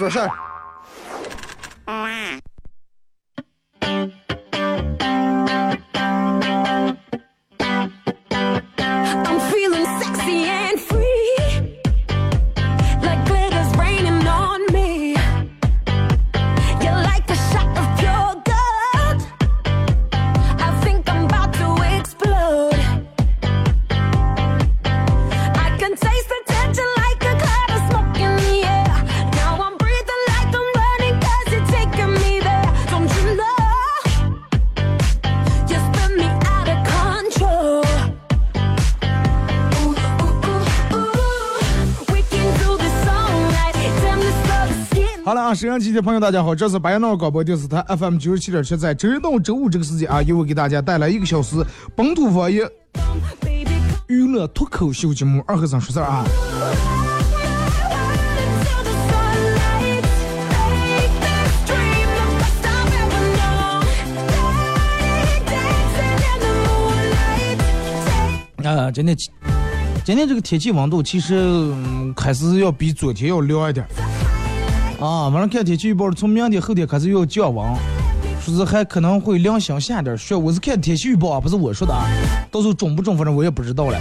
说事。沈阳机的朋友，大家好，这是白杨闹广播电视台 FM 九十七点七，在周一到周五这个时间啊，又会给大家带来一个小时本土方言娱乐脱口秀节目二和尚说事儿啊。啊，今天今天这个天气温度其实、嗯、开始要比昨天要凉一点。啊，晚上看天气预报，从明天后天开始又要降温，说是还可能会零星下点雪。我是看天气预报啊，不是我说的啊，到时候中不中，反正我也不知道了。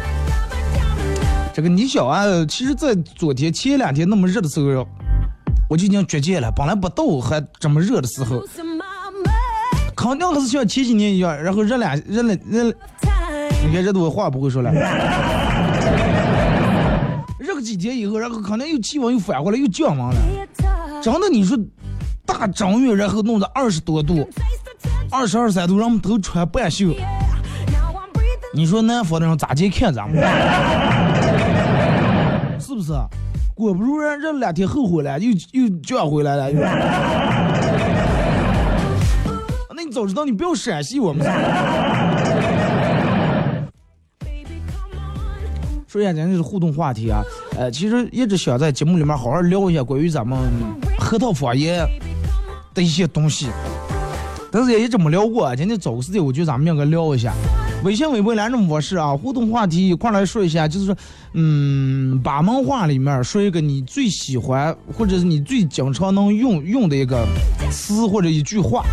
这个你想啊，其实，在昨天前两天那么热的时候，我就已经绝见了。本来不到还这么热的时候，肯定还是像前几年一样，然后热两热了热，你看这都话不会说了。几天以后，然后可能又气温又反过来又降温了。真的，你说大正月，然后弄到二十多度，二十二三度，让我们都穿半袖。你说南方的人咋接看咱们？是不是？果不如人，这两天后悔了，又又降回来了。又 那你早知道你不要陕西我们。说一下咱这是互动话题啊，呃，其实一直想在节目里面好好聊一下关于咱们核桃方言的一些东西，但是也一直没聊过。今天找个时间，我觉得咱们应该聊一下。微信、微博两种模式啊，互动话题一块来说一下，就是说，嗯，把门话里面说一个你最喜欢或者是你最经常能用用的一个词或者一句话。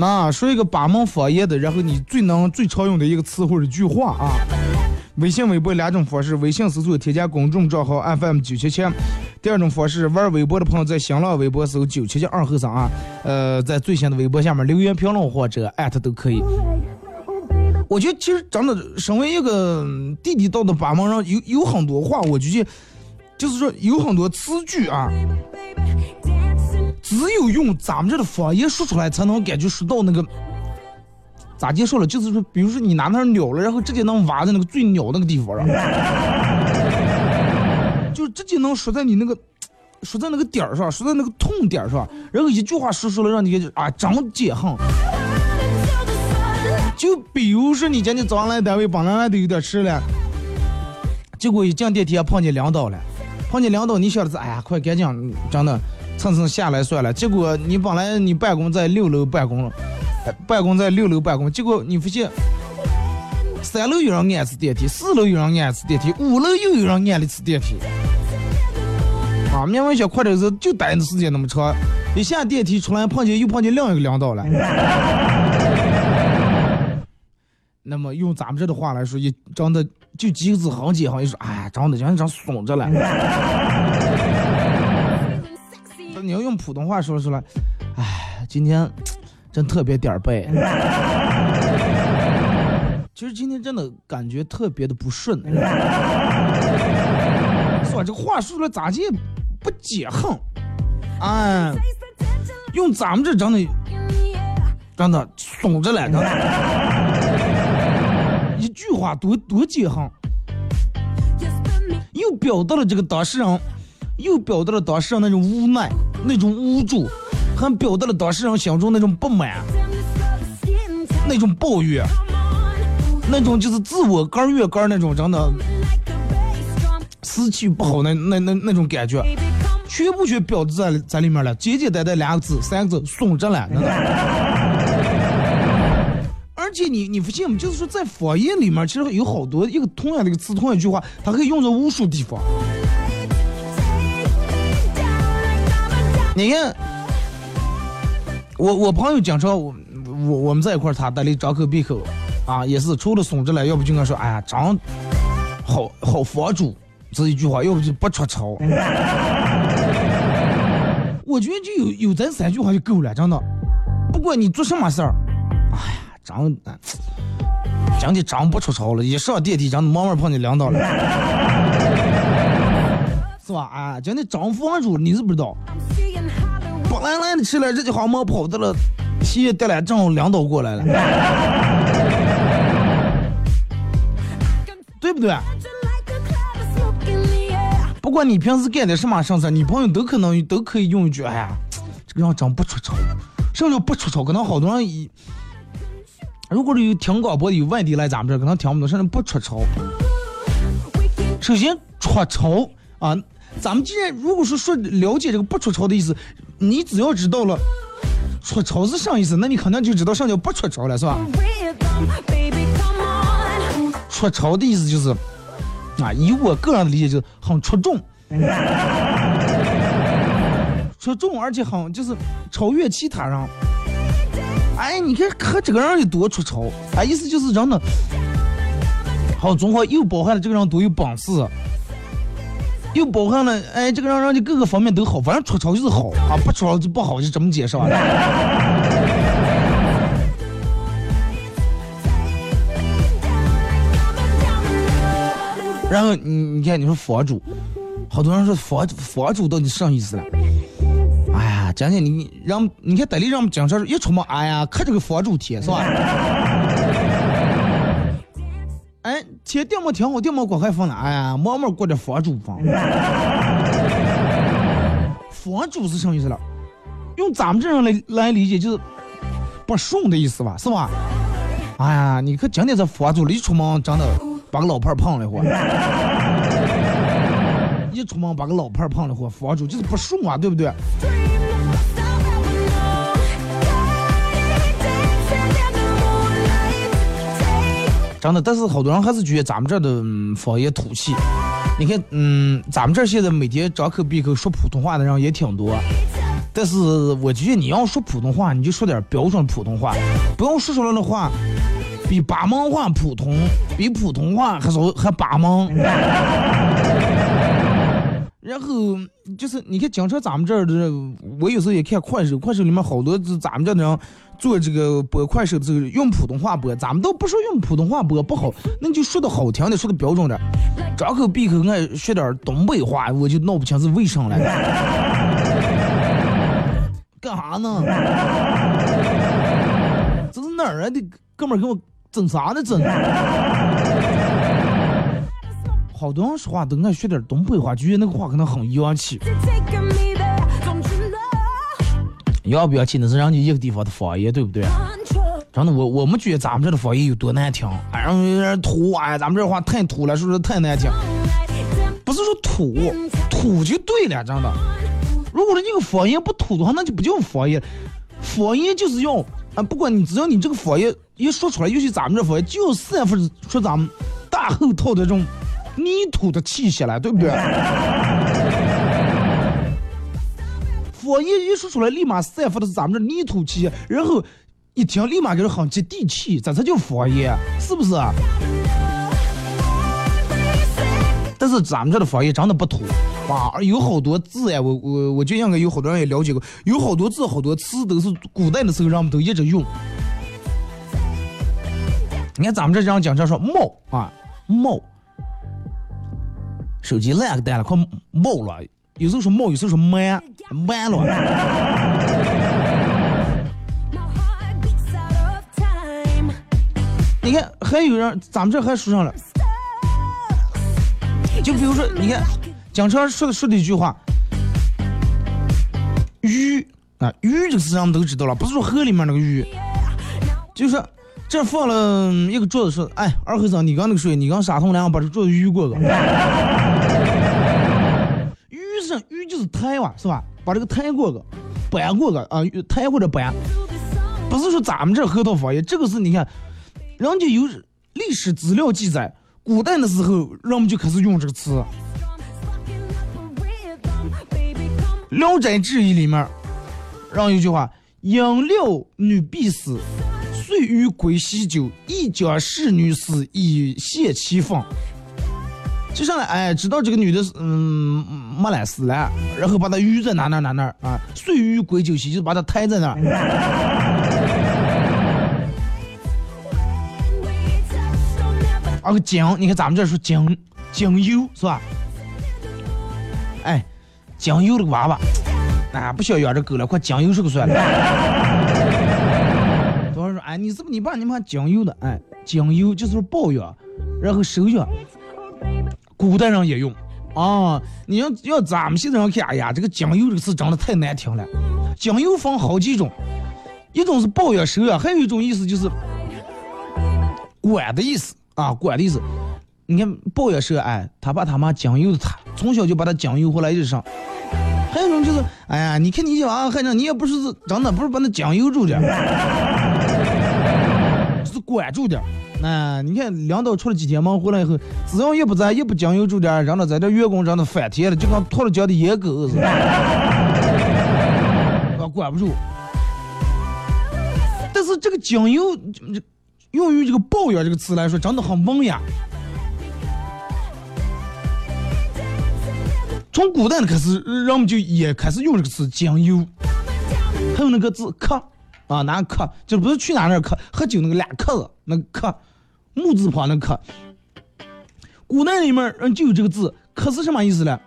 那说一个八门方言的，然后你最能最常用的一个词或者句话啊。微信、微博两种方式，微信搜索添加公众账号 FM 九七七。第二种方式，玩微博的朋友在新浪微博搜九七七二后生啊，呃，在最新的微博下面留言评论或者艾特都可以。我觉得其实真的，身为一个地地道的八门人，有有很多话，我觉得就是说有很多词句啊。只有用咱们这的方言说出来，才能感觉说到那个咋介绍了？就是说，比如说你拿那鸟了，然后直接能挖在那个最鸟那个地方上，就直接能说在你那个说在那个点儿上，说在那个痛点上，然后一句话说出来，让你啊长解恨。就比如说你今天早上来单位，本来都有点迟了，结果一进电梯碰见领导了，碰见领导，你想的是，哎呀，快赶紧，真的。蹭蹭下来算了，结果你本来你办公在六楼办公了，办公在六楼办公，结果你发现三楼有人按一次电梯，四楼有人按一次电梯，五楼又有人按了一次电梯。啊，明明想快点子，就待的时间那么长，一下电梯出来碰见又碰见另一个领导了。那么用咱们这的话来说，也真的就几个字很解恨，就说哎，真的就真怂着了。你要用普通话说出来，哎，今天真特别点儿背。其实今天真的感觉特别的不顺。说这话说出来咋地不解恨？哎，用咱们这真的真的怂着了，真的。一句话多多解恨，又表达了这个当事人又表达了当事人那种无奈、那种无助，还表达了当事人心中那种不满、那种抱怨、那种就是自我肝越肝那种真的。士气不好那那那那种感觉，全部全表在在里面了。简简单单两个字、三个字，松着了，真的。而且你你不信吗？就是说在方言里面，其实有好多一个同样的一个词，同样一句话，它可以用在无数地方。你看，我我朋友经常我我我们在一块儿，他带里张口闭口啊，也是除了松着了，要不就跟说，哎呀，张好好佛主这一句话，要不就不出丑。我觉得就有有咱三句话就够了，真的。不管你做什么事儿，哎呀，张讲的长不出丑了，一上电梯，讲的慢慢碰见领导了，是吧？啊，讲的长房主你是不知道。不来来的起来，这句话没跑到了，鞋带来，正好领导过来了，对不对？不管你平时干点什么事儿，你朋友都可能都可以用一句：“哎呀，这个人真不出丑。”什么叫不出丑？可能好多人一，如果是有听广播的有外地来咱们这，可能听不懂甚至不出潮。首先，出潮啊，咱们既然如果说说了解这个不出潮的意思。你只要知道了出潮是啥意思，那你肯定就知道啥叫不出潮了，是吧？出潮的意思就是，啊，以我个人的理解就是很出众，出众，而且很就是超越其他人。哎，你看看这个人有多出丑，啊，意思就是人的，好，综合又包含了这个人多有本事。又包含了，哎，这个让人家各个方面都好，反正出丑就是好啊，不出丑就不好，就这么解释啊。然后你你看，你说佛主，好多人说佛佛主到底啥意思了？哎呀，讲讲你让你看代理让我们讲说一出门，哎呀，看这个佛主贴是吧？哎，贴电么挺好，电没挂还放了。哎呀，慢慢过着房主房。房主是什么意思了？用咱们这人来来理解，就是不顺的意思吧，是吧？哎呀，你可今天这房主一出门，真的把个老伴碰了一 出门把个老伴碰了一会房主就是不顺啊，对不对？真的，但是好多人还是觉得咱们这儿的方言土气。你看，嗯，咱们这儿现在每天张口闭口说普通话的人也挺多，但是我觉得你要说普通话，你就说点标准普通话，不用说出来的话比巴门话普通，比普通话还少还巴门。然后就是你看，讲成咱们这儿的，我有时候也看快手，快手里面好多是咱们这的人。做这个播快手的时候用普通话播，咱们都不说用普通话播不好，那你就说的好听的，说的标准点，张口闭口爱说点东北话，我就闹不清是为啥了。干啥呢？这是哪儿来的哥们儿给我整啥呢？整？好多人说话都爱学点东北话，觉得那个话可能很洋气。要不要气？那是人家一个地方的方言，对不对？真的，我我们觉得咱们这的方言有多难听，哎，有点土，哎，咱们这话太土了，是不是太难听？不是说土，土就对了，真的。如果说这个方言不土的话，那就不叫方言。方言就是要啊，不管你只要你这个方言一说出来，尤其咱们这方言，就散发出咱们大后头的这种泥土的气息来，对不对？方言一说出来，立马散发的是咱们这泥土气，然后一听立马就是很接地气，这才叫方言，是不是？但是咱们这的方言真的不土，啊，有好多字呀，我我我就应该有好多人也了解过，有好多字、好多词都是古代的时候人们都一直用。你看咱们这样讲，这说冒啊冒，手机烂个蛋了，快冒了。有时候说冒，有时候说慢，慢了。你看，还有人，咱们这还说上了。就比如说，你看，蒋超说的说的一句话，鱼啊，鱼这个事咱们都知道了，不是说河里面那个鱼，就是这放了一个桌子，说，哎，二和尚，你刚那个水，你刚沙桶两把这桌子鱼过个。鱼是鱼就是抬哇，是吧？把这个抬过个，搬过个啊，抬或者搬，不是说咱们这河套方言，这个是你看，人家有历史资料记载，古代的时候人们就开始用这个词。《聊斋志异》里面，然后有句话：“因料女必死，遂欲归西酒，一将侍女死以泄其愤。”接上来，哎，知道这个女的，嗯，没来死了，然后把她鱼在哪哪哪哪啊，遂欲归酒席，就把她抬在那儿。啊个井，你看咱们这儿说井井油是吧？哎。酱油的娃娃，啊，不需要养这狗了，快酱油是个算了。哎，你是不是你爸你妈酱油的？哎，酱油就是抱养，然后收养。古代人也用啊。你要要咱们现在人看，哎呀，这个酱油这个词长得太难听了。酱油分好几种，一种是抱养收养，还有一种意思就是管的意思啊，管的意思。你看抱养收养，哎，他爸他妈酱油的他，从小就把他酱油回来日上。还有一种就是，哎呀，你看你这娃孩子，你也不是真的不是把那讲究住点，是管住点。那你看领导出了几天忙回来以后，只要一不在，一不讲究住点，让他在这员工让他翻天了，就跟脱了缰的野狗似的，啊，管不住。但是这个讲究，用于这个抱怨这个词来说，真的很文雅。从古代开始，人们就也开始用这个词“酱油”，还有那个字“客”，啊，拿个客？就不是去哪那克，喝酒那个俩克子，那个客，木字旁那克。古代里面人就有这个字，克是什么意思呢？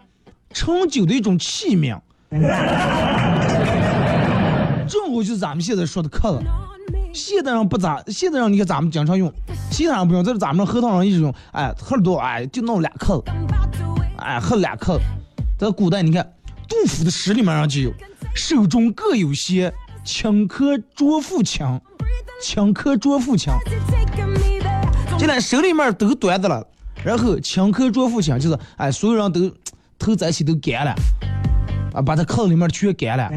盛酒的一种器皿。正好就是咱们现在说的克子。现代人不咋，现代人你看咱们经常用，其他人不用，这是咱们河套人一直用。哎，喝了多，哎，就弄俩克子，哎，喝俩客字。在古代，你看杜甫的诗里面上就有“手中各有些，顷刻着腹枪，顷刻着腹枪”。现在手里面都端着了，然后顷刻着腹枪，就是哎，所有人都头在一起都干了，啊，把他口里面全干了。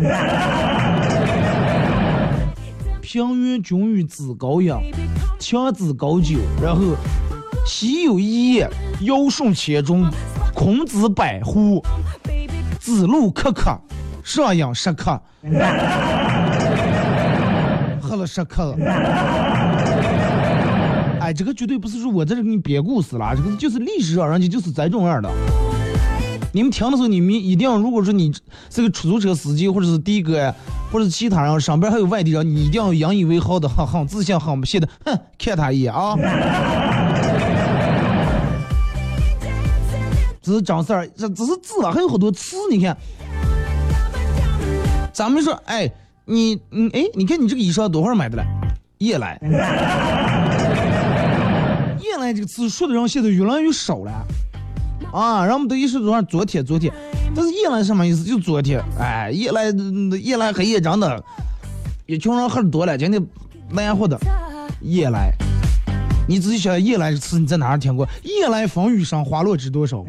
平原君与子高阳，强子高酒，然后喜有一夜，尧舜千中，孔子百呼，子路客客，上饮十客，时刻了。哎，这个绝对不是说我在这给你编故事了，这个就是历史上人家就是这种样的。你们听的时候，你们一定要，如果说你是个出租车司机，或者是的哥，或者是其他人，上边还有外地人，你一定要引以为豪的，很很自信，很不屑的，哼，看他一眼啊。这是张四儿，这只是字啊，还有好多词。你看，咱们说，哎，你，嗯，哎，你看你这个衣裳多少买的了？夜来，夜来这个词说的人现在越来越少了啊。然后我们都一说多少昨天，昨天，但是夜来什么意思？就昨天，哎，夜来，夜来黑夜长的，一群人喝的多了，今天难活的，夜来。你仔细想，夜来这词你在哪儿听过？夜来风雨声，花落知多少。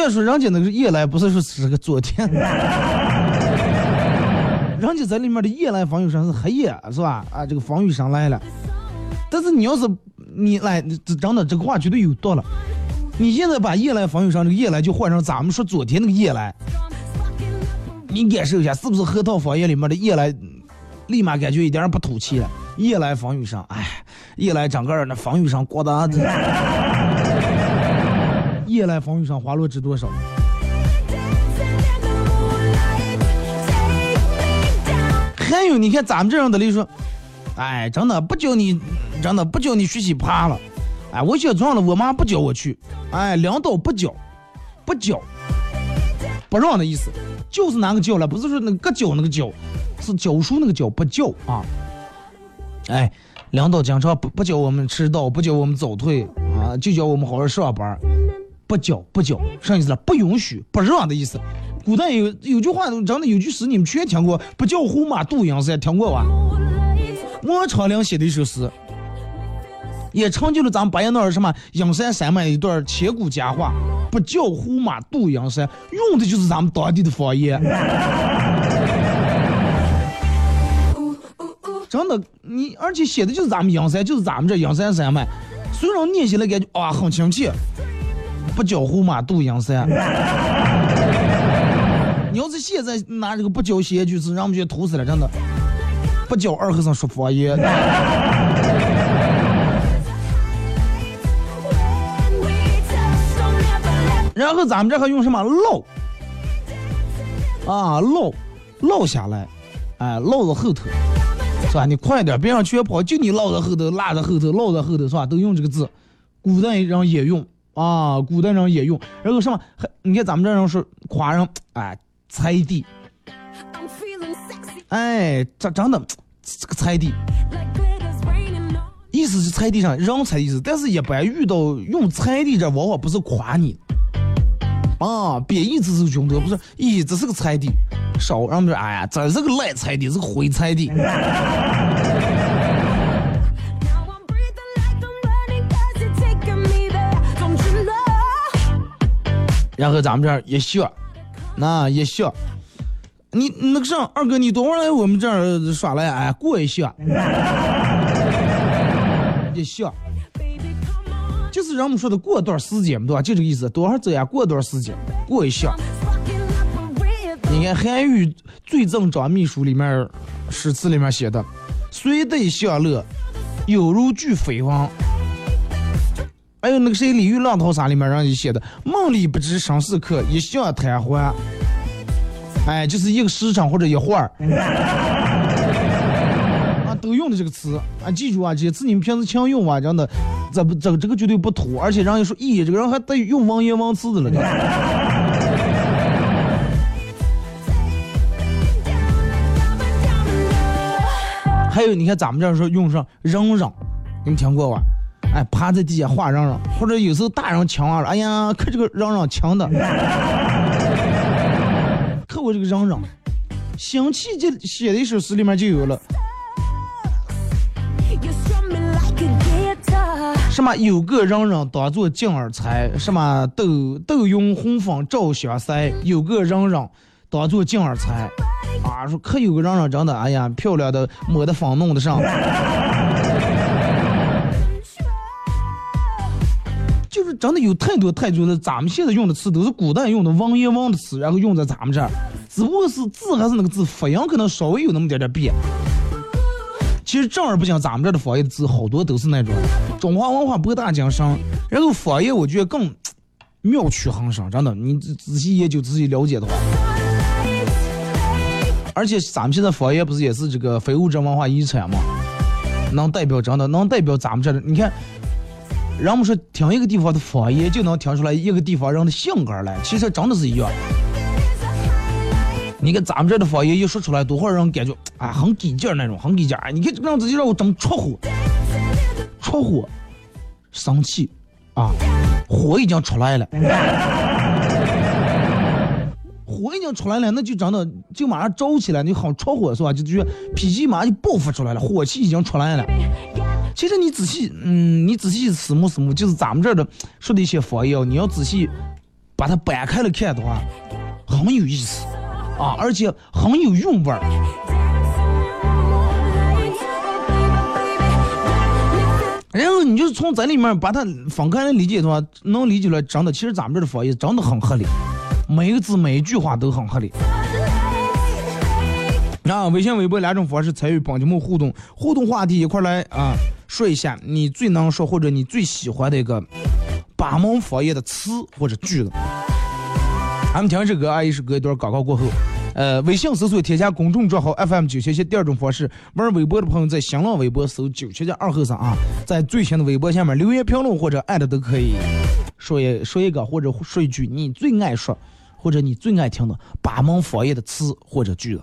然说人家那个夜来不是说是个昨天，人家在里面的夜来风雨声是黑夜，是吧？啊，这个风雨声来了。但是你要是你来，这真的这个话绝对有道了。你现在把夜来风雨声这个夜来就换成咱们说昨天那个夜来。你感受一下，是不是河套方言里面的夜来，立马感觉一点也不土气了？夜来风雨声，哎，夜来整个那风雨声过的，夜来风雨声花落知多少？还有，你看咱们这样的例说，哎，真的不教你，真的不教你学习怕了，哎，我写错了，我妈不教我去，哎，领导不教，不教，不让的意思。就是哪个教了，不是说那个教那个教，是教书那个教，不教啊。哎，领导经常不不教我们迟到，不教我们早退啊，就教我们好好上班。不教不教，啥意思？不允许，不让的意思。古代有有句话，真的有句诗，你们全听过，不教胡马度阳山，听过吧？王昌龄写的一首诗，也成就了咱们白那儿什么阳山山脉的一段千古佳话。不教胡马度阳山，用的就是咱们当地的方言。真的，你而且写的就是咱们阳山，就是咱们这阳山山脉，虽然念起来感觉啊很亲切。不教胡马度阳山。你要是现在拿这个不教写句子，让我们就吐死了，真的。不教二和尚说方言。然后咱们这还用什么烙？啊，烙，烙下来，哎，烙在后头，是吧？你快点，别让全跑，就你烙在后头，拉在后头，烙在后头，是吧？都用这个字，古代人也用啊，古代人也用。然后什么？还你看咱们这人是夸人，哎，菜地，哎，这真的这个菜地，意思是菜地上人才的意思，但是一般遇到用菜地这，往往不是夸你。啊，贬义词是用的，不是，咦，这是个菜地，少，让我们说，哎呀，这是个烂菜地，是个灰菜地。然后咱们这儿一笑，那一笑，你那个啥，二哥，你多会儿来我们这儿耍来？哎，过一笑，一笑。就是人们说的过段时间，对吧？就这个意思。多少走呀？过段时间，过一下。你看韩愈最赠张秘书里面诗词里面写的：“虽对享乐，有如拒飞王。”还有那个谁，《李玉浪淘沙》里面让你写的：“梦里不知生死客，一笑贪欢。”哎，就是一个时辰或者一会儿。啊，都用的这个词啊，记住啊，这些词你们平时常用啊，真的。这不，这个这个绝对不土，而且人家说，咦，这个人还带用文言文词的了。还有，你看咱们这儿说用上嚷嚷，你们听过吧？哎，趴在地下画嚷嚷，或者有时候大人强啊，哎呀，看这个嚷嚷强的，看我这个嚷嚷，辛弃疾写的一首诗里面就有了。什么有个嚷嚷当作镜儿裁，什么斗斗云红粉照相腮，有个嚷嚷当作镜儿裁，啊，说可有个嚷嚷真的，哎呀，漂亮的抹的粉弄得上，真的有太多太多的，咱们现在用的词都是古代用的文言文的词，然后用在咱们这儿，只不过是字还是那个字，发音可能稍微有那么点点变。其实正儿不讲，咱们这儿的方言的字好多都是那种中华文化博大精深，然后方言我觉得更妙趣横生，真的，你仔细研究、仔细了解的话。而且咱们现在方言不是也是这个非物质文化遗产吗？能代表真的，能代表咱们这的。你看，人们说听一个地方的方言，就能听出来一个地方人的性格来，其实真的是一样。你看咱们这的方言一说出来，多会人感觉啊，很给劲儿那种，很给劲儿。你看这样子就让我怎么出火？出火，生气啊，火已经出来了，火已经出来了，那就真的就马上着起来，你好出火是吧？就就脾气马上就爆发出来了，火气已经出来了。其实你仔细，嗯，你仔细思慕思慕，就是咱们这儿的说的一些方言，你要仔细把它掰开了看的话，很有意思。啊，而且很有韵味儿。然后你就是从这里面把它分开来理解的话，能理解了，真的，其实咱们这儿的方言真的很合理，每一个字每一句话都很合理。啊，微信、微博两种方式参与帮节目互动，互动话题一块来啊，说一下你最能说或者你最喜欢的一个八门方言的词或者句子。俺们听首歌啊，一首歌一段广告过后，呃，微信搜索添加公众账号 FM 九七七。第二种方式，玩微博的朋友在新浪微博搜九七七二后生啊，在最新的微博下面留言评论或者艾特都可以，说一说一个或者说一句你最爱说或者你最爱听的八门方言的词或者句子。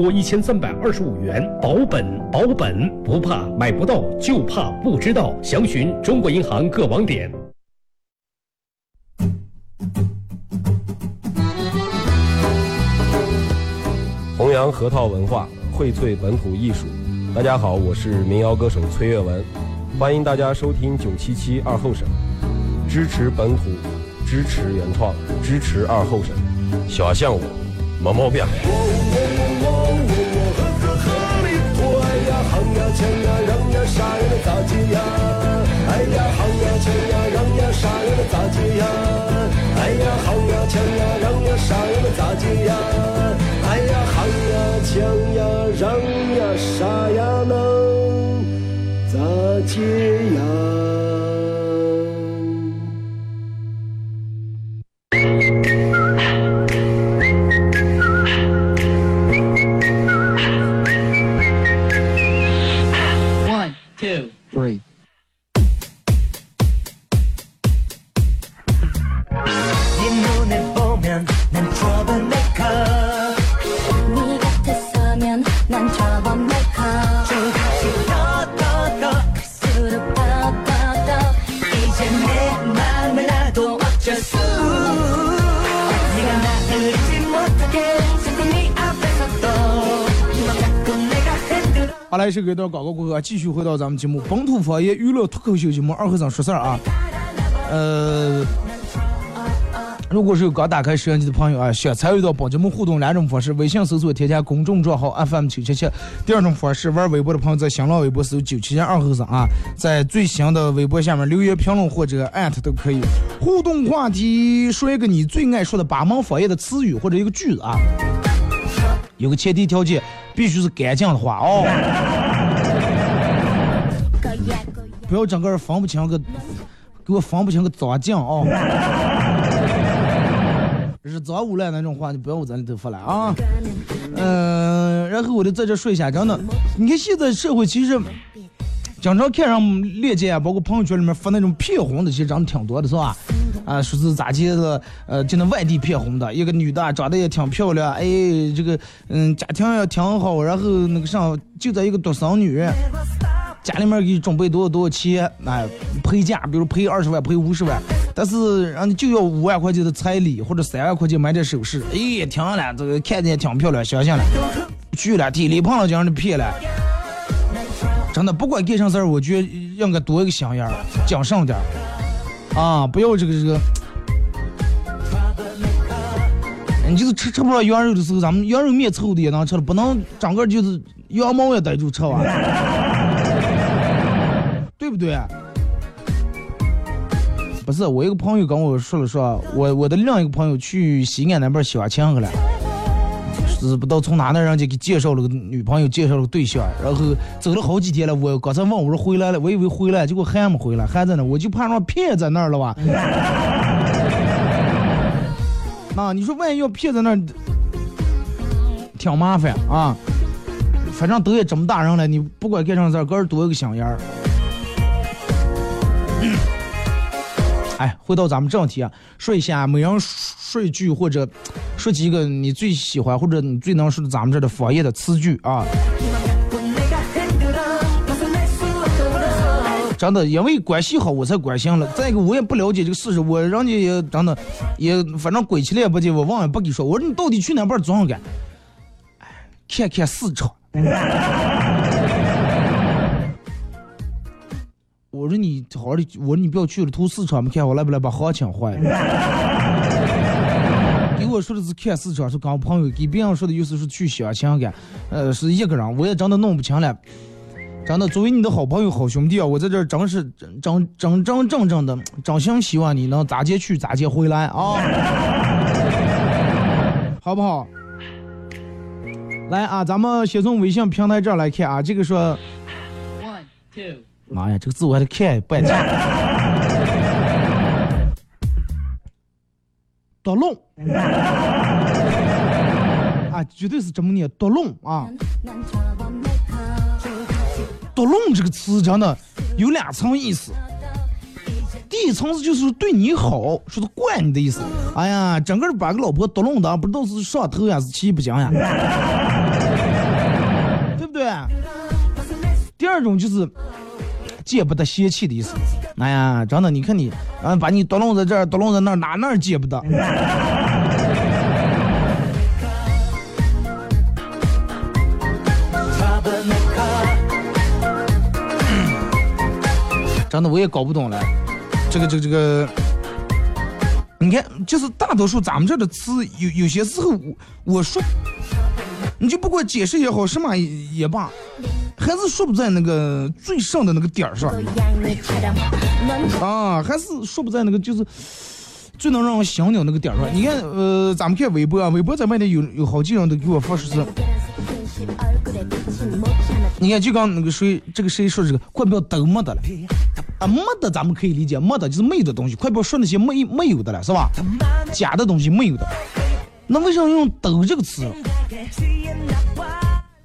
多一千三百二十五元，保本保本，不怕买不到，就怕不知道。详询中国银行各网点。弘扬核桃文化，荟萃本土艺术。大家好，我是民谣歌手崔月文，欢迎大家收听九七七二后生，支持本土，支持原创，支持二后生。小像我，没毛病。想呀，让呀，啥呀咋接呀？哎呀，喊呀，枪呀，让呀，杀呀，咋接呀？哎呀，喊呀，枪呀，让呀，杀呀能咋接呀？是给到广告过后，继续回到咱们节目本土方言娱乐脱口秀节目二和尚说事儿啊。呃，如果是有刚打开摄像机的朋友啊，想参与到本节目互动两种方式：微信搜索添加公众账号 FM 九七七；第二种方式，玩微博的朋友在新浪微博搜九七七二和尚啊，在最新的微博下面留言评论或者艾特都可以。互动话题：说一个你最爱说的八门方言的词语或者一个句子啊。有个前提条件，必须是干净的话哦，不要整个人分不清个，给我分不清个脏净哦。日脏污烂那种话，你不要我在里头发了啊。嗯，然后我就在这说一下，真的，你看现在社会其实经常看上链接啊，包括朋友圈里面发那种骗婚的，其实长得挺多的，是吧？啊，说是咋接的？呃，就那外地骗婚的，一个女的长得也挺漂亮，哎，这个嗯，家庭也挺好，然后那个啥，就在一个独生女，家里面给准备多少多少钱，哎，陪嫁，比如赔二十万，赔五十万，但是人家就要五万块钱的彩礼或者三万块钱买点首饰，哎，挺了，这个看见挺漂亮，相信了，去了，体力胖了就让你骗了，真的，不管干啥事儿，我觉得应该多一个心眼儿，讲慎点儿。啊，不要这个这个，你就是吃吃不上羊肉的时候，咱们羊肉面凑的也能吃了，不能整个就是羊毛也逮住吃完了，对不对？不是，我一个朋友跟我说了说，我我的另一个朋友去西安那边相亲去了。是不知道从哪那人家给介绍了个女朋友，介绍了个对象，然后走了好几天了。我刚才问我说回来了，我以为回来，结果还没回来，还在那，我就怕让骗在那儿了吧。那你说万一要骗在那儿，挺麻烦啊。反正都也这么大人了，你不管干啥事儿，个人多一个心眼儿。哎，回到咱们正题啊，说一下每人说一句或者说几个你最喜欢或者你最能说的咱们这的方言的词句啊。真的，因为关系好我才关心了。再一个，我也不了解这个事实，我人家也真的也反正鬼气了也不接，我忘了不给说。我说你到底去哪边装干？哎，看看市场。我说你好好的，我说你不要去了，图市场没看我来不来把行情坏了。给我说的是看市场，是跟朋友；给别人说的又是说去相亲干，呃，是一个人，我也真的弄不清了。真的，作为你的好朋友、好兄弟啊，我在这儿真是真真真正正的真心希望你能咋接去咋接回来啊，好不好？来啊，咱们先从微信平台这儿来看啊，这个说。One two。妈呀，这个字我还得看半天。多 弄啊，绝对是这么念，多弄啊。多弄这个词真的有两层意思。第一层次就是对你好，说的惯你的意思。哎呀，整个把个老婆多弄的，不知道是上头呀，是气不讲呀。对不对？第二种就是见不得嫌弃的意思。哎呀，真的，你看你，啊，把你叨弄在这儿，叨弄在那儿，哪哪儿见不得？真的，我也搞不懂了。这个，这个，这个，你看，就是大多数咱们这儿的词，有有些时候我我说，你就不管解释也好，什么也罢，还是说不在那个最上的那个点儿上。啊，还是说不在那个就是最能让我想鸟那个点儿上。你看，呃，咱们看微博啊，微博在外头有有好几人都给我发说是。你看，就刚那个谁，这个谁说这个，快不要都没的了啊！没的咱们可以理解，没的就是没有的东西，快不要说那些没没有的了，是吧？假的东西没有的，那为什么用都这个词？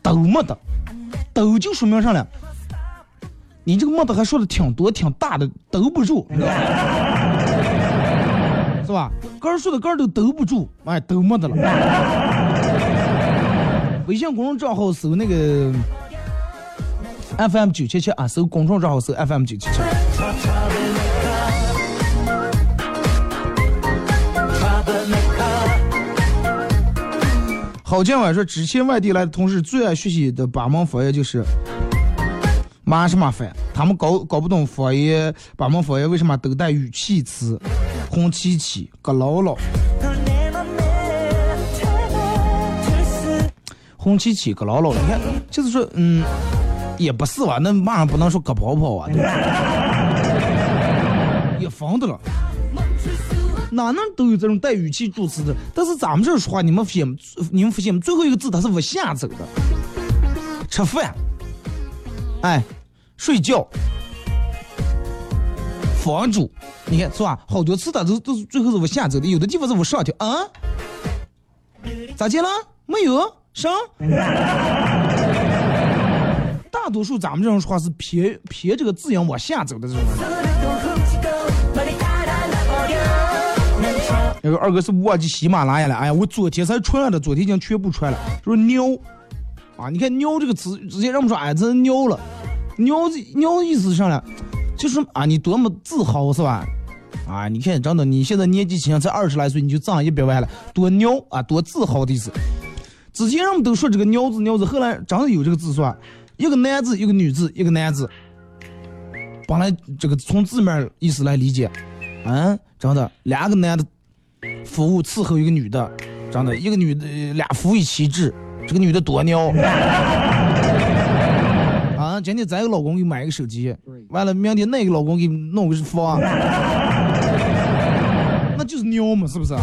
都没的，都就说明上了？你这个么子还说的挺多挺大的，兜不住，是吧？个儿说的个儿都兜不住，哎，都没得了。微信公众账号搜那个。FM 九七七啊，搜公众账号搜 FM 九七七。郝建伟说，之前外地来的同事最爱学习的八门方言就是麻什么饭，他们搞搞不懂方言八门方言为什么都带语气词，红旗旗、咯唠唠，红旗旗、咯唠唠，你看，就是说，嗯。也不是吧，那马上不能说割泡泡啊，也疯的了，哪能都有这种带语气助词的？但是咱们这说话，你们发现你们发现最后一个字它是往下走的，吃饭，哎，睡觉，房主，你看是吧？好多次它都都是最后是往下走的，有的地方是往上跳啊？咋接了？没有上。大多数咱们这种说话是偏偏这个字眼往下走的这种。那个二哥是忘记喜马拉雅了，哎呀，我昨天才传的，昨天已经全部传了。说妞啊，你看妞这个词，直接让我们说，哎，这妞了，妞妞意思是啥呢？就是啊，你多么自豪是吧？啊，你看真的，你现在年纪轻，才二十来岁，你就挣一百万了，多牛啊，多自豪的意思。之前人们都说这个妞字妞字，后来真的有这个字算。一个男字，一个女字，一个男字。本来这个从字面意思来理解，嗯，真的，两个男的服务伺候一个女的，真的，一个女的俩服务其质，这个女的多牛。啊，今天咱个老公给买一个手机，完了明天那个老公给弄个房，那就是牛嘛，是不是？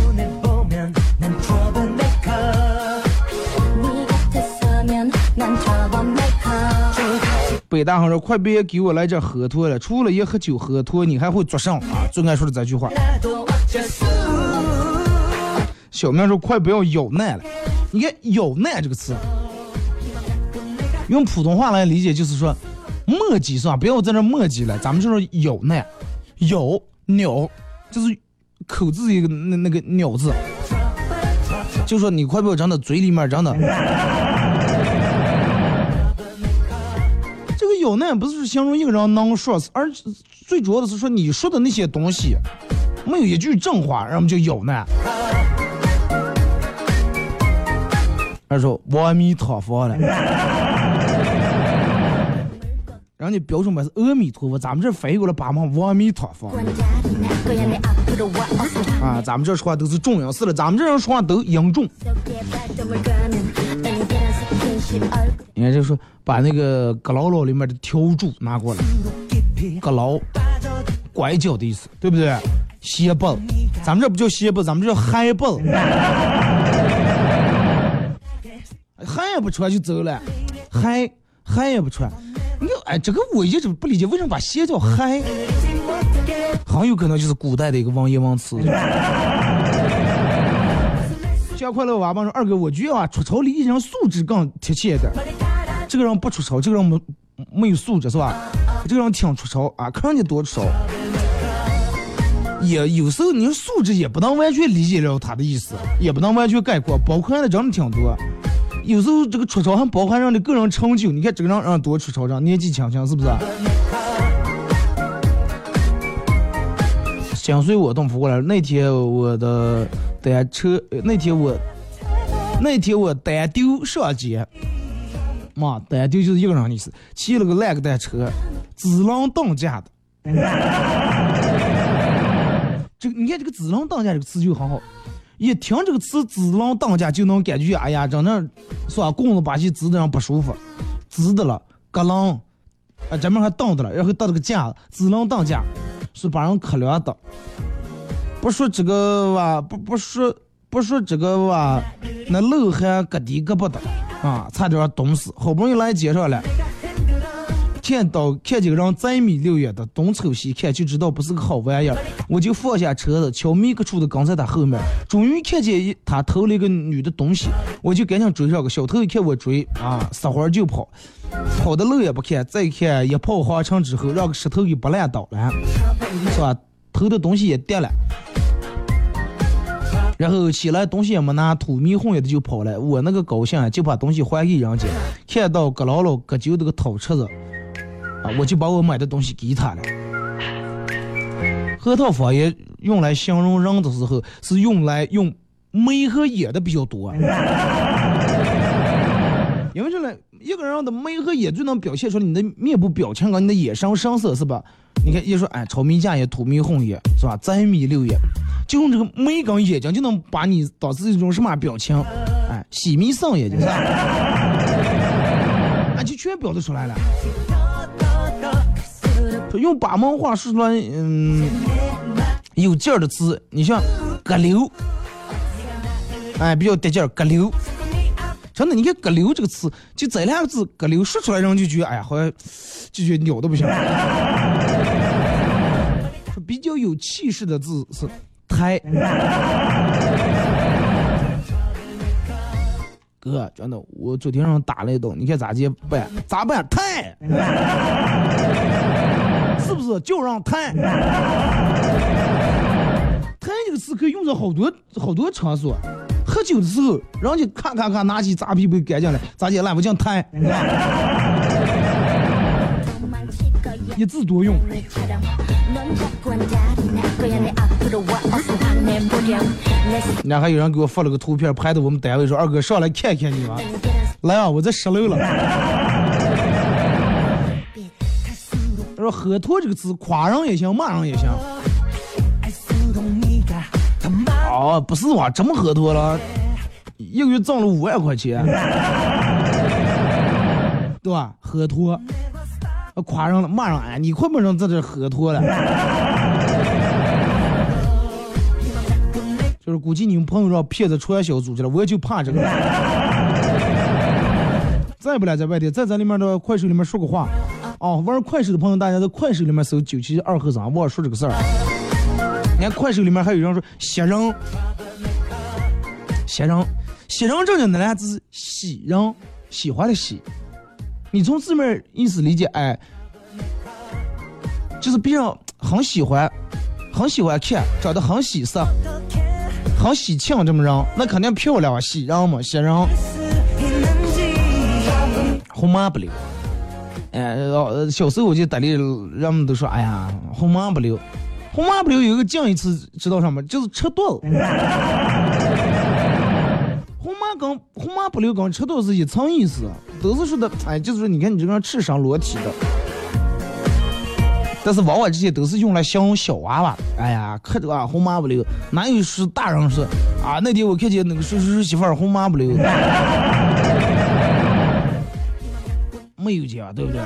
北大号说：“快别给我来这喝脱了，除了也喝酒喝脱，你还会做甚啊？”最爱说的这句话。小明说：“快不要咬奶了。”你看“咬奶”这个词，用普通话来理解就是说磨叽是吧？不要在那磨叽了，咱们就说咬奶，咬鸟，就是口字一个那那个鸟字，就说你快不要长的嘴里面长的。有难不是形容一个人能说，而最主要的是说你说的那些东西没有一句正话，人们就有难。他说阿弥陀佛了，人家标准版是阿弥陀佛，咱们这翻译过来八毛阿弥陀佛。啊，咱们这说话都是重音是了，咱们这人说话都音重。你看，就说把那个阁楼楼里面的条柱拿过来，阁楼，拐角的意思，对不对？鞋本，咱们这不叫鞋本，咱们这叫鞋本。鞋也不穿就走了，鞋鞋也不穿。你哎，这个我一直不理解，为什么把鞋叫鞋？很有可能就是古代的一个文言文词。像快乐娃娃说：“二哥，我觉得啊，出丑离一人素质更贴切一点。这个人不出丑，这个人没没有素质是吧？这个人挺出丑啊，看人家多出丑。也有时候你素质也不能完全理解了他的意思，也不能完全概括，包括的真的挺多。有时候这个出潮还包含人的个人成就。你看这个人让多出潮，人年纪轻轻是不是？心碎我动不过来。那天我的单车，那天我那天我单丢上街，妈单丢就是一个人的意思，骑了个烂个单车，只能当家的。这个你看这个“只能当家”这个词就很好，一听这个词“只能当家”就能感觉哎呀，真的是吧？棍子把起支的人不舒服，支的了，咯楞，啊，这面还当的了，然后到这个架子，只能当家，是把人可怜的。不说这个哇，不不说不说这个哇，那路还咯低咯不的啊，差点冻死，好不容易来街上了。看到看几个人贼迷六眼的东瞅西看，就知道不是个好玩意儿。我就放下车子，悄咪个处的跟在他后面。终于看见一他偷了一个女的东西，我就赶紧追上个。小偷一看我追啊，撒欢就跑，跑的路也不看。再看一跑黄城之后，让个石头给拨烂倒了，是吧？偷的东西也掉了，然后起来东西也没拿，土迷混的就跑了。我那个高兴啊就把东西还给人家，看到搁牢牢搁旧那个偷车子。啊！我就把我买的东西给他了。核桃方言用来形容人的时候，是用来用眉和眼的比较多。因为这呢，一个人的眉和眼最能表现出来你的面部表情跟你的眼神神色，是吧？你看，一说哎，炒米架也土米红也，是吧？贼米六眼，就用这个眉跟眼睛就能把你导致一种什么表情？哎，喜迷上眼睛，是 吧？俺就全表达出来了。用巴门话说出来，嗯，有劲儿的字，你像“咯溜”，哎，比较得劲儿，“咯溜”。真的，你看“咯溜”这个词，就这两个字，“咯溜”说出来，人就觉得，哎呀，好像就觉得鸟都不行。比较有气势的字是“胎”。哥，真的，我昨天上打了一顿，你看咋接办？咋办？太，是不是就让太？太这个词可以用在好多好多场所。喝酒的时候，人家咔咔咔拿起扎啤杯干净了，咋接烂不讲太？一字多用。那还有人给我发了个图片，拍的我们单位说：“二哥上来看看你吧。”来啊，我在十楼了。说“喝脱”这个词，夸人也行，骂人也行。哦，不是哇，这么喝脱了，一个月挣了五万块钱，对吧？喝脱，夸人了，骂人哎，你快不能在这喝脱了。就是估计你们朋友让骗子传销组织了，我也就怕这个。再不来在外地，在咱里面的快手里面说个话。哦，玩快手的朋友，大家在快手里面搜九七二和尚，我说这个事儿。你看快手里面还有人说喜人，喜人，喜人这个哪来字？喜人，喜欢的喜。你从字面意思理解，哎，就是别人很喜欢，很喜欢看，长得很喜色。很喜庆，这么人，那肯定漂亮啊，喜人嘛，喜人。红马不溜，哎，小时候我就得里人们都说，哎呀，红马不溜，红马不溜有个近义词，知道什么？就是吃肚子。红马跟红马不溜跟吃肚子是一层意思，都是说的，哎，就是说，你看你这个人赤身裸体的。但是往往这些都是用来形容小娃娃。哎呀，可这个红麻不溜，哪有是大人是啊？那天我看见那个叔叔媳妇儿红麻不溜，没有见，对不对？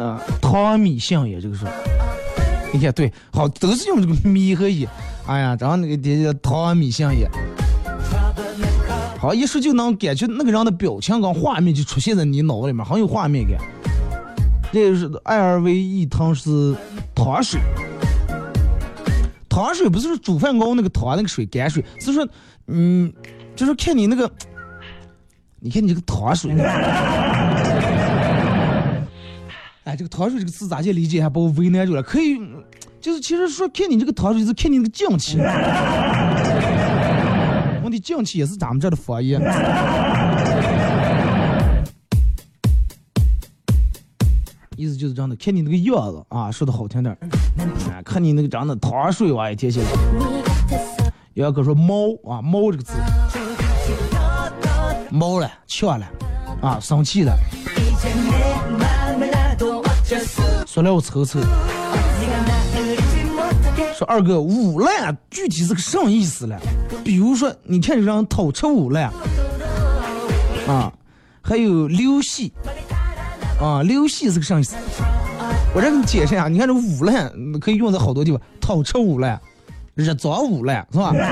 啊，汤米相也这个是，你看对，好都是用这个米和一。哎呀，然后那个爹叫汤米相也。好，一说就能感觉那个人的表情跟画面就出现在你脑子里面，很有画面感。这个是艾尔维一汤是汤水，糖水不是说煮饭熬那个糖那个水泔水，是说，嗯，就是看你那个，你看你这个糖水。哎，这个糖水这个词咋去理解？还把我为难住了。可以，就是其实说看你这个糖水是看你那个精气。我的精气也是咱们这的方言。意思就是这样的，看你那个样子啊，说的好听点儿，啊，看你那个长得糖水娃一天起来。有个说猫啊，猫这个字，猫了，翘了，啊，生气了。说来我瞅瞅，说二哥五烂具体是个什么意思了？比如说，你看这人偷吃五烂，啊，还有溜戏。啊，溜戏是个啥意思？我这给你解释一下。你看这污烂可以用在好多地方，偷吃污烂、日脏污烂，是吧？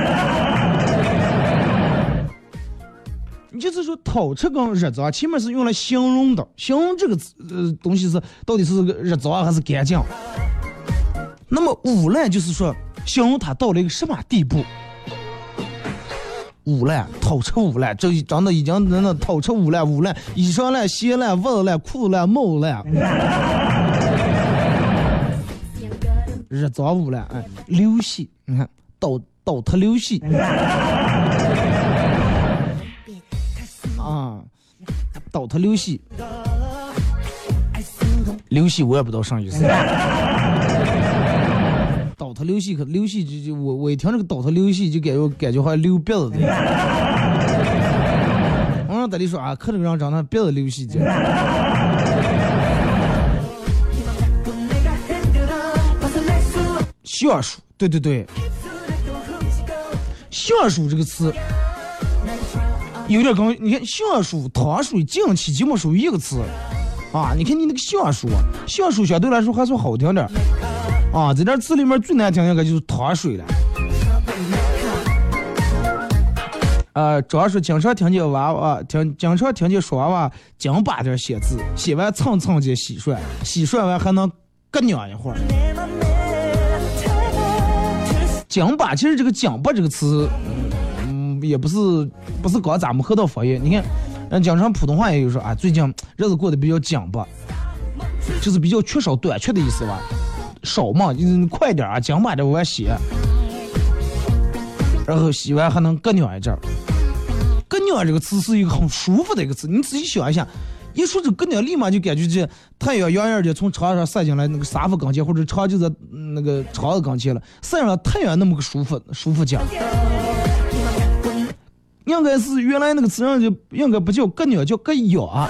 你就是说偷吃跟日脏，前面是用来形容的，形容这个呃东西是到底是日脏还是干净。那么污烂就是说形容它到了一个什么地步？污烂，偷吃污烂，这长得已经那那偷吃污烂，污烂，衣裳烂，鞋烂，袜子烂，裤子烂，帽烂，日脏污烂，哎，流血，你看，倒倒他流血，啊，倒他流血，流血我也不知道啥意思。他流戏可流戏就就我我一听这个倒他流戏就感觉感觉好像流鼻子的。我让大弟说啊，看这个人长得鼻子流戏去。橡树，对对对，橡树这个词有点跟你看橡树、糖水、净气基本属于一个词啊。你看你那个橡树，橡树相对来说还算好听点。啊，在这字里面最难听应该就是糖水了。呃，主要是经常听见娃娃听，经常听见说娃娃紧巴点写字，写完蹭蹭就洗涮，洗涮完还能咯扭一会儿。紧巴，其实这个紧巴这个词，嗯，也不是不是搞咱们河道方言。你看，人经常普通话也有说啊，最近日子过得比较紧巴，就是比较缺少短缺的意思吧。少嘛，你快点啊，紧巴点往洗，然后洗完还能咯扭一阵儿。咯扭这个词是一个很舒服的一个词，你仔细想一下，一说这咯扭，立马就感觉这太阳洋洋的从床上晒进来那个沙发跟前，或者床就在那个床子跟前了，晒上太阳那么个舒服舒服劲。应该是原来那个词上就应该不叫咯扭，叫咯咬，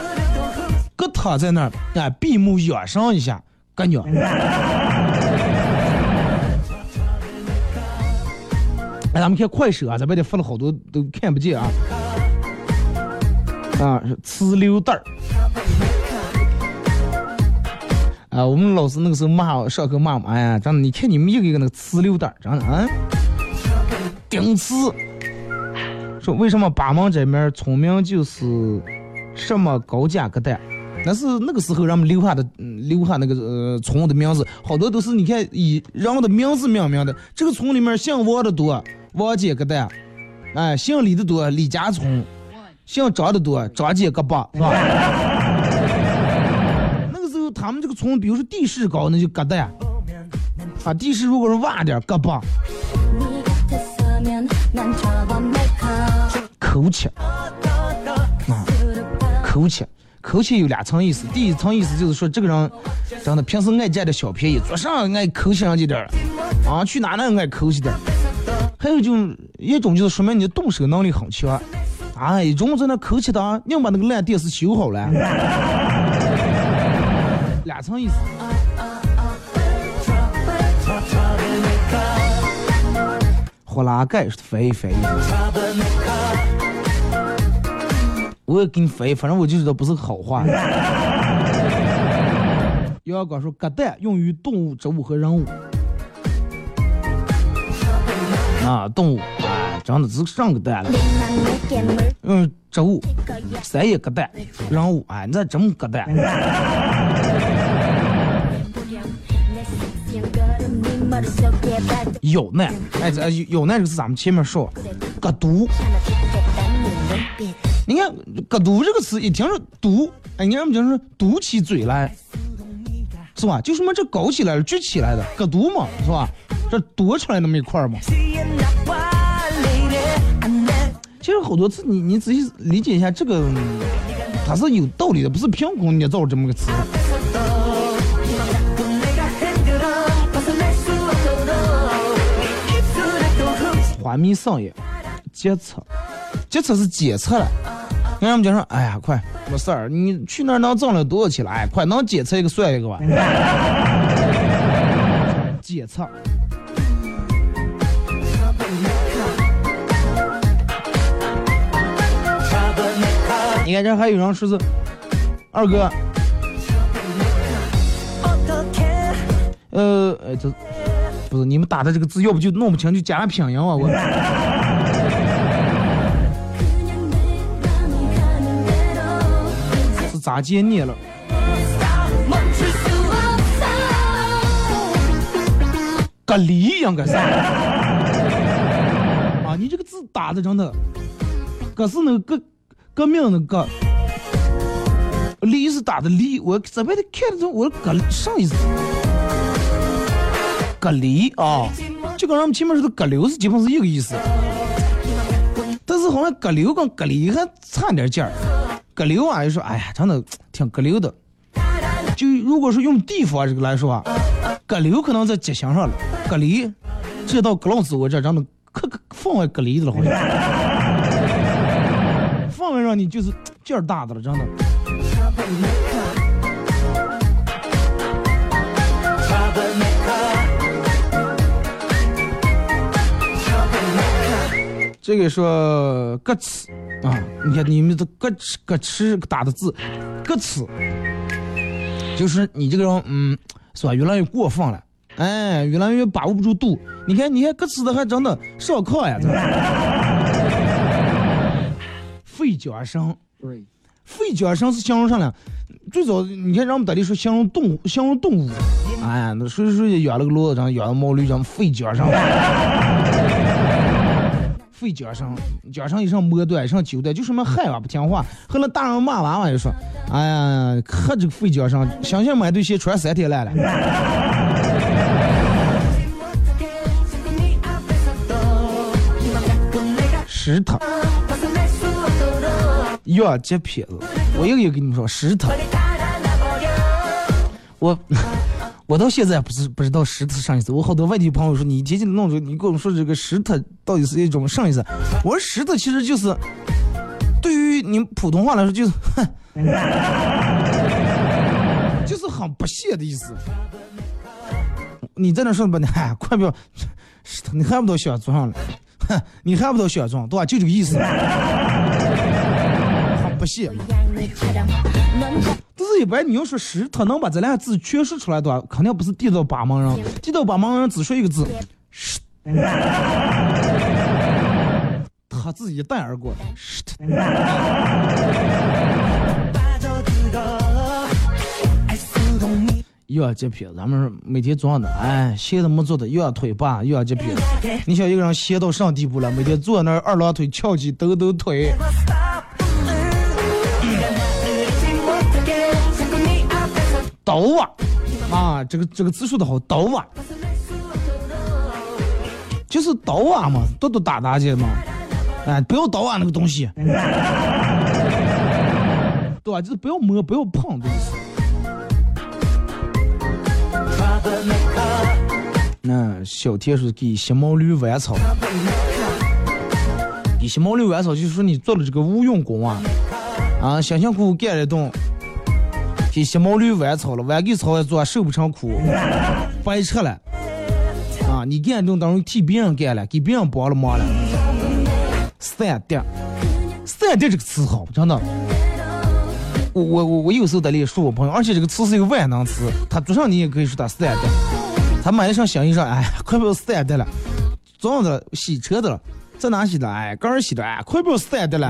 咯躺在那儿，啊，闭目养神一下，咯扭。哎，咱们看快手啊，在外头发了好多都看不见啊。啊，是呲溜蛋儿。啊，我们老师那个时候骂我上课骂嘛呀，真的，你看你们一个一个那个呲溜蛋儿，真的啊。顶次说为什么八门这面聪明就是什么高价个蛋？那是那个时候人们留下的，留下那个呃村的名字，好多都是你看以人的名字命名的。这个村里面姓王的多，王姐个蛋；哎，姓李的多，李家村；姓张的多，张姐个八，是吧？那个时候他们这个村，比如说地势高，那就个蛋；啊，地势如果是洼点，个八。口气，啊，口气。口气有两层意思，第一层意思就是说这个人真的平时爱占点小便宜，做啥爱抠上几点儿，啊，去哪哪爱抠些点儿。还有就一种就是说明你的动手能力很强，啊，一种在那抠起的，硬把那个烂电视修好了。两层意思。呼啦盖翻一翻。我也给你翻译，反正我就知道不是好话。姚阳光说：“疙蛋用于动物、植物和人物。”啊，动物啊，真的是上个蛋了。嗯，植物三也疙蛋，人物啊，那真疙蛋。有呢，哎，这有呢，就是咱们前面说，疙毒。你看“割毒”这个词，一听说毒，哎，你看我们讲说嘟起嘴来，是吧？就什么这搞起来了，举起来的，割肚嘛，是吧？这多出来那么一块儿嘛。其实好多次，你你仔细理解一下，这个它是有道理的，不是凭空捏造这么个词。花迷上也，检测，检测是检测了。跟他们讲说，哎呀，快，没事儿，你去那儿能挣了多少钱了？哎，快，能检测一个算一个吧。检测。你看这还有人说是二哥，呃，呃，这不是你们打的这个字，要不就弄不清，就加了拼音啊！我是咋接念了？隔离应该是啊！你这个字打的真的，可是那个革革命那个离是打的离，我这边的看的我隔啥意思？隔离啊，就跟咱们前面说的隔流是基本是一个意思，但是好像隔流跟隔离还差点劲儿。隔流啊，就说哎呀，真的挺隔流的。就如果说用地方这个来说啊，隔流可能在吉祥上了，隔离这到格浪子我这真的可可放外隔离的了，好像放外让你就是劲儿大的了，真的。这个说“歌词”啊，你看你们的“歌词”“歌词”打的字，“歌词”就是你这个人，嗯，是吧？越来越过分了，哎，越来越把握不住度。你看，你看“歌词”的还真的烧烤呀，这 费脚声，对，费脚声是形容啥呢？最早你看，让我们当地说形容动物，形容动物，哎，那谁谁养了个骡子，养了毛驴，叫费脚声。费脚上，脚上一上摸断，一上揪断，就什么害娃不听话。后来大人骂娃娃就说：“哎呀，可这个费脚上，想想买对鞋穿三天烂了。”石头，哟，这撇子，我又又跟你们说石头，我。我到现在不是不知道石头啥意思。我好多外地朋友说你天天弄着，你跟我说这个石头到底是一种啥意思？我说石头其实就是，对于你普通话来说就是，哼，就是很不屑的意思。你在那说吧，你嗨，快不要石头，你还不到小桌上了，哼，你还不到小桌，对吧？就这个意思，很不屑。但是，一般你要说石头能把这两个字诠释出来的话，肯定不是地道八门人。地道八门人只说一个字，石。他自己一带而过，石头。又要洁癖，咱们每天装的，哎，鞋都没做的，又要腿吧，又要洁癖。你想一个人闲到啥地步了？每天坐那二郎腿翘起，抖抖腿。刀啊，啊，这个这个字说的好，刀啊，就是刀啊嘛，都都打打去嘛，哎，不要刀啊那个东西，对吧？就是不要摸，不要碰的意思。那小天说给新毛驴玩草，给新毛驴玩草，就是说你做了这个无用功啊，啊，辛辛苦苦干了一顿。给些毛驴剜草了，剜给草也做，受不成苦，白扯了。啊，你干这等于替别人干了，给别人帮了忙了。散的，散的这个词好，真的。我我我我有时候在里说我朋友，而且这个词是一个万能词，他桌上你也可以说他散的。他买一双新衣裳，哎，快不要散的了。早上的洗车的了，在哪洗的？哎，刚洗的，哎，快不要散的了。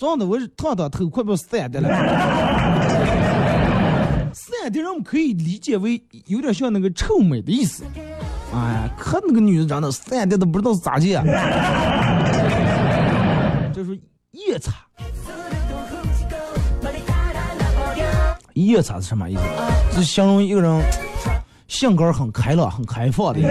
撞的我烫到头，快不要散的了。散的，人们可以理解为有点像那个臭美的意思。哎呀，可那个女的长得散的都不知道是咋介。这是夜叉，夜叉是什么意思？是形容一个人性格很开朗、很开放的意思。